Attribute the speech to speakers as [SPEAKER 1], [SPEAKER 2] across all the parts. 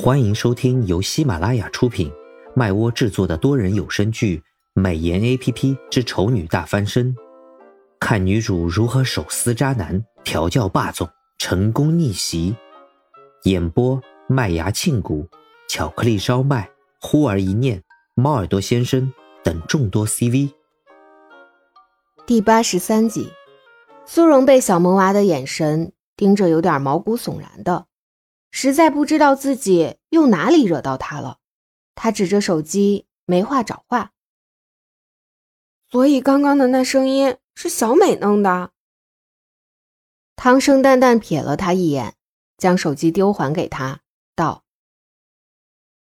[SPEAKER 1] 欢迎收听由喜马拉雅出品、麦窝制作的多人有声剧《美颜 A P P 之丑女大翻身》，看女主如何手撕渣男、调教霸总、成功逆袭。演播：麦芽庆谷、巧克力烧麦、忽而一念、猫耳朵先生等众多 C V。
[SPEAKER 2] 第八十三集，苏荣被小萌娃的眼神盯着，有点毛骨悚然的。实在不知道自己又哪里惹到他了，他指着手机没话找话。
[SPEAKER 3] 所以刚刚的那声音是小美弄的。
[SPEAKER 2] 唐生淡淡瞥了他一眼，将手机丢还给他，道：“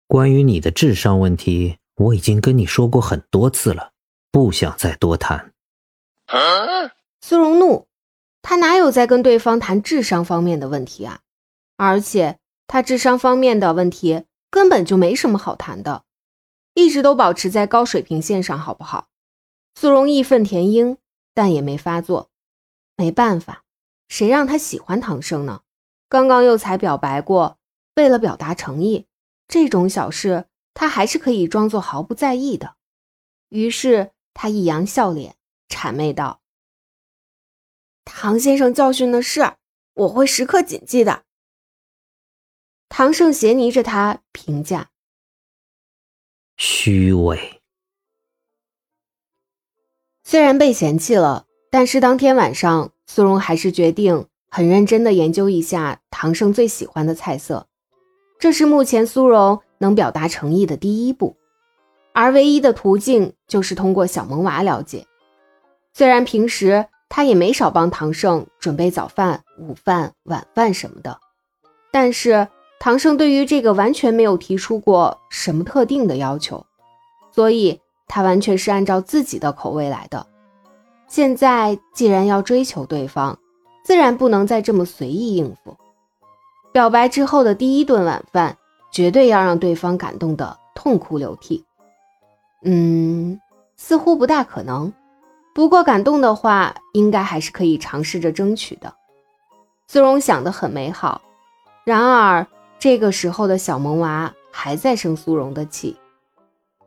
[SPEAKER 1] 关于你的智商问题，我已经跟你说过很多次了，不想再多谈。”
[SPEAKER 2] 苏荣怒，他哪有在跟对方谈智商方面的问题啊？而且他智商方面的问题根本就没什么好谈的，一直都保持在高水平线上，好不好？苏荣义愤填膺，但也没发作。没办法，谁让他喜欢唐生呢？刚刚又才表白过，为了表达诚意，这种小事他还是可以装作毫不在意的。于是他一扬笑脸，谄媚道：“
[SPEAKER 3] 唐先生教训的是，我会时刻谨记的。”
[SPEAKER 2] 唐盛斜睨着他，评价：“
[SPEAKER 1] 虚伪。”
[SPEAKER 2] 虽然被嫌弃了，但是当天晚上，苏荣还是决定很认真的研究一下唐盛最喜欢的菜色。这是目前苏荣能表达诚意的第一步，而唯一的途径就是通过小萌娃了解。虽然平时他也没少帮唐盛准备早饭、午饭、晚饭什么的，但是。唐盛对于这个完全没有提出过什么特定的要求，所以他完全是按照自己的口味来的。现在既然要追求对方，自然不能再这么随意应付。表白之后的第一顿晚饭，绝对要让对方感动的痛哭流涕。嗯，似乎不大可能，不过感动的话，应该还是可以尝试着争取的。苏荣想得很美好，然而。这个时候的小萌娃还在生苏荣的气，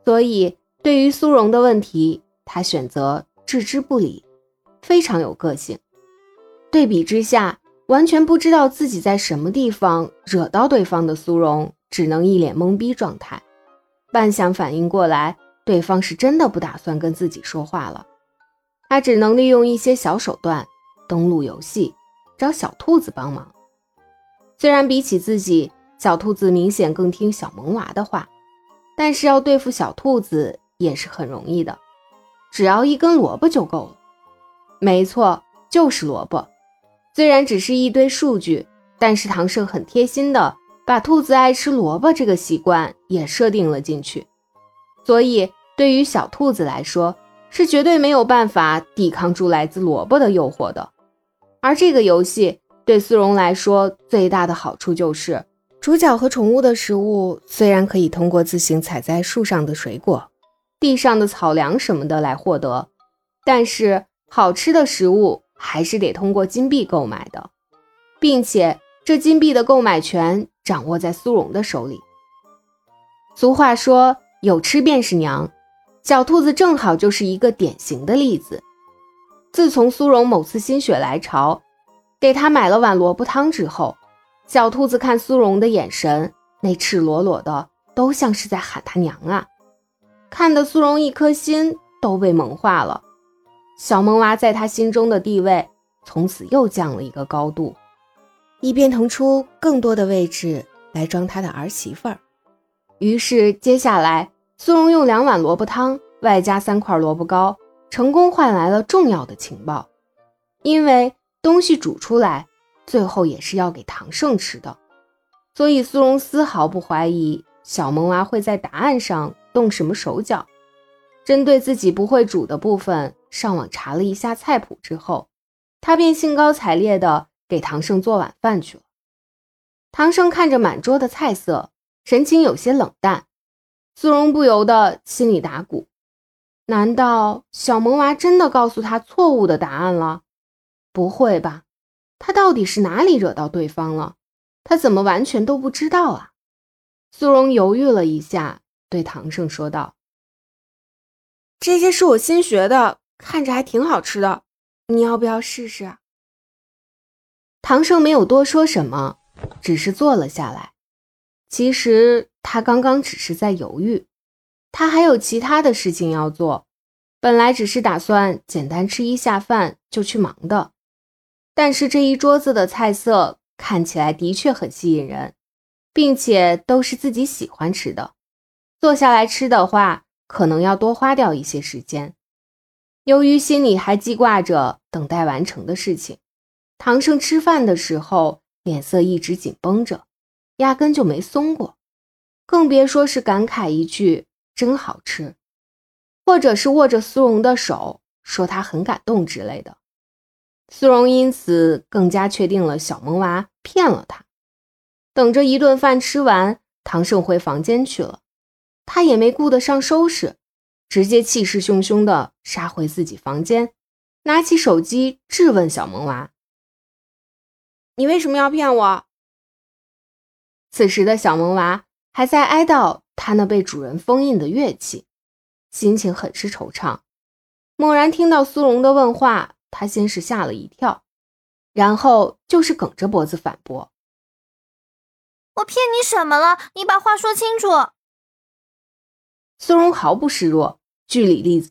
[SPEAKER 2] 所以对于苏荣的问题，他选择置之不理，非常有个性。对比之下，完全不知道自己在什么地方惹到对方的苏荣，只能一脸懵逼状态。半晌反应过来，对方是真的不打算跟自己说话了，他只能利用一些小手段登录游戏，找小兔子帮忙。虽然比起自己，小兔子明显更听小萌娃的话，但是要对付小兔子也是很容易的，只要一根萝卜就够了。没错，就是萝卜。虽然只是一堆数据，但是唐胜很贴心的把兔子爱吃萝卜这个习惯也设定了进去，所以对于小兔子来说，是绝对没有办法抵抗住来自萝卜的诱惑的。而这个游戏对苏荣来说最大的好处就是。主角和宠物的食物虽然可以通过自行采在树上的水果、地上的草粮什么的来获得，但是好吃的食物还是得通过金币购买的，并且这金币的购买权掌握在苏荣的手里。俗话说“有吃便是娘”，小兔子正好就是一个典型的例子。自从苏荣某次心血来潮给他买了碗萝卜汤之后，小兔子看苏荣的眼神，那赤裸裸的，都像是在喊他娘啊！看得苏荣一颗心都被萌化了。小萌娃在他心中的地位，从此又降了一个高度，以便腾出更多的位置来装他的儿媳妇儿。于是，接下来苏荣用两碗萝卜汤，外加三块萝卜糕，成功换来了重要的情报，因为东西煮出来。最后也是要给唐盛吃的，所以苏荣丝毫不怀疑小萌娃会在答案上动什么手脚。针对自己不会煮的部分，上网查了一下菜谱之后，他便兴高采烈地给唐盛做晚饭去了。唐盛看着满桌的菜色，神情有些冷淡。苏荣不由得心里打鼓：难道小萌娃真的告诉他错误的答案了？不会吧？他到底是哪里惹到对方了？他怎么完全都不知道啊？苏荣犹豫了一下，对唐胜说道：“
[SPEAKER 3] 这些是我新学的，看着还挺好吃的，你要不要试试？”
[SPEAKER 2] 唐胜没有多说什么，只是坐了下来。其实他刚刚只是在犹豫，他还有其他的事情要做。本来只是打算简单吃一下饭就去忙的，但是这一桌子的菜色看起来的确很吸引人，并且都是自己喜欢吃的。坐下来吃的话，可能要多花掉一些时间。由于心里还记挂着等待完成的事情，唐胜吃饭的时候脸色一直紧绷着。压根就没松过，更别说是感慨一句“真好吃”，或者是握着苏荣的手说他很感动之类的。苏荣因此更加确定了小萌娃骗了他。等着一顿饭吃完，唐胜回房间去了，他也没顾得上收拾，直接气势汹汹地杀回自己房间，拿起手机质问小萌娃：“
[SPEAKER 3] 你为什么要骗我？”
[SPEAKER 2] 此时的小萌娃还在哀悼他那被主人封印的乐器，心情很是惆怅。猛然听到苏荣的问话，他先是吓了一跳，然后就是梗着脖子反驳：“
[SPEAKER 4] 我骗你什么了？你把话说清楚。”
[SPEAKER 2] 苏荣毫不示弱，据理力争：“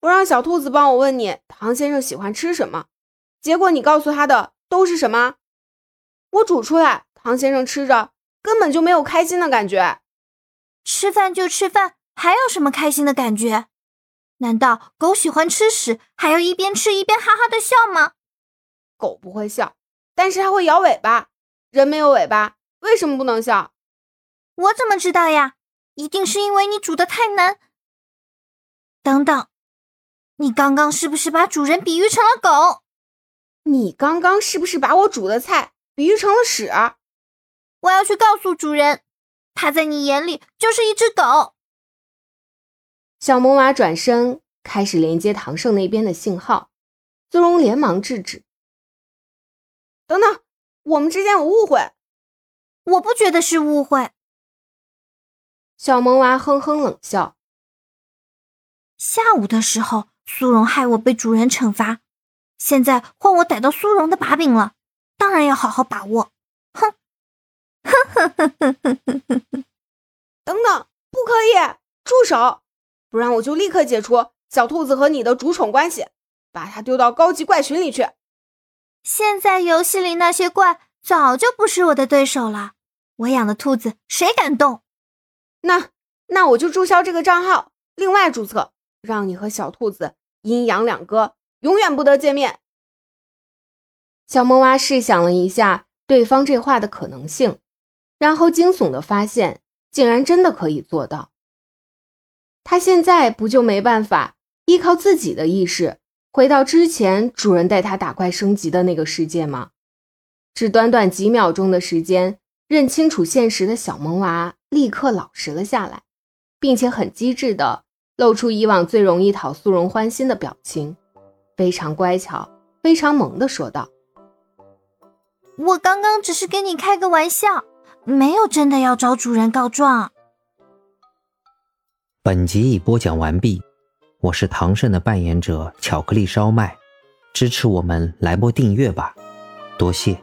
[SPEAKER 3] 我让小兔子帮我问你，唐先生喜欢吃什么？结果你告诉他的都是什么？我煮出来。”唐先生吃着根本就没有开心的感觉。
[SPEAKER 4] 吃饭就吃饭，还有什么开心的感觉？难道狗喜欢吃屎，还要一边吃一边哈哈的笑吗？
[SPEAKER 3] 狗不会笑，但是它会摇尾巴。人没有尾巴，为什么不能笑？
[SPEAKER 4] 我怎么知道呀？一定是因为你煮的太难。等等，你刚刚是不是把主人比喻成了狗？
[SPEAKER 3] 你刚刚是不是把我煮的菜比喻成了屎？
[SPEAKER 4] 我要去告诉主人，他在你眼里就是一只狗。
[SPEAKER 2] 小萌娃转身开始连接唐胜那边的信号。苏荣连忙制止。
[SPEAKER 3] 等等我们之间有误会。
[SPEAKER 4] 我不觉得是误会。
[SPEAKER 2] 小萌娃哼哼冷笑。
[SPEAKER 4] 下午的时候苏荣害我被主人惩罚。现在换我逮到苏荣的把柄了当然要好好把握。哼哼哼哼哼哼哼哼哼。
[SPEAKER 3] 等等不可以住手。不然我就立刻解除小兔子和你的主宠关系，把它丢到高级怪群里去。
[SPEAKER 4] 现在游戏里那些怪早就不是我的对手了，我养的兔子谁敢动？
[SPEAKER 3] 那那我就注销这个账号，另外注册，让你和小兔子阴阳两隔，永远不得见面。
[SPEAKER 2] 小萌娃试想了一下对方这话的可能性。然后惊悚的发现，竟然真的可以做到。他现在不就没办法依靠自己的意识回到之前主人带他打怪升级的那个世界吗？只短短几秒钟的时间，认清楚现实的小萌娃立刻老实了下来，并且很机智的露出以往最容易讨苏荣欢心的表情，非常乖巧，非常萌的说道：“
[SPEAKER 4] 我刚刚只是跟你开个玩笑。”没有真的要找主人告状。
[SPEAKER 1] 本集已播讲完毕，我是唐胜的扮演者巧克力烧麦，支持我们来波订阅吧，多谢。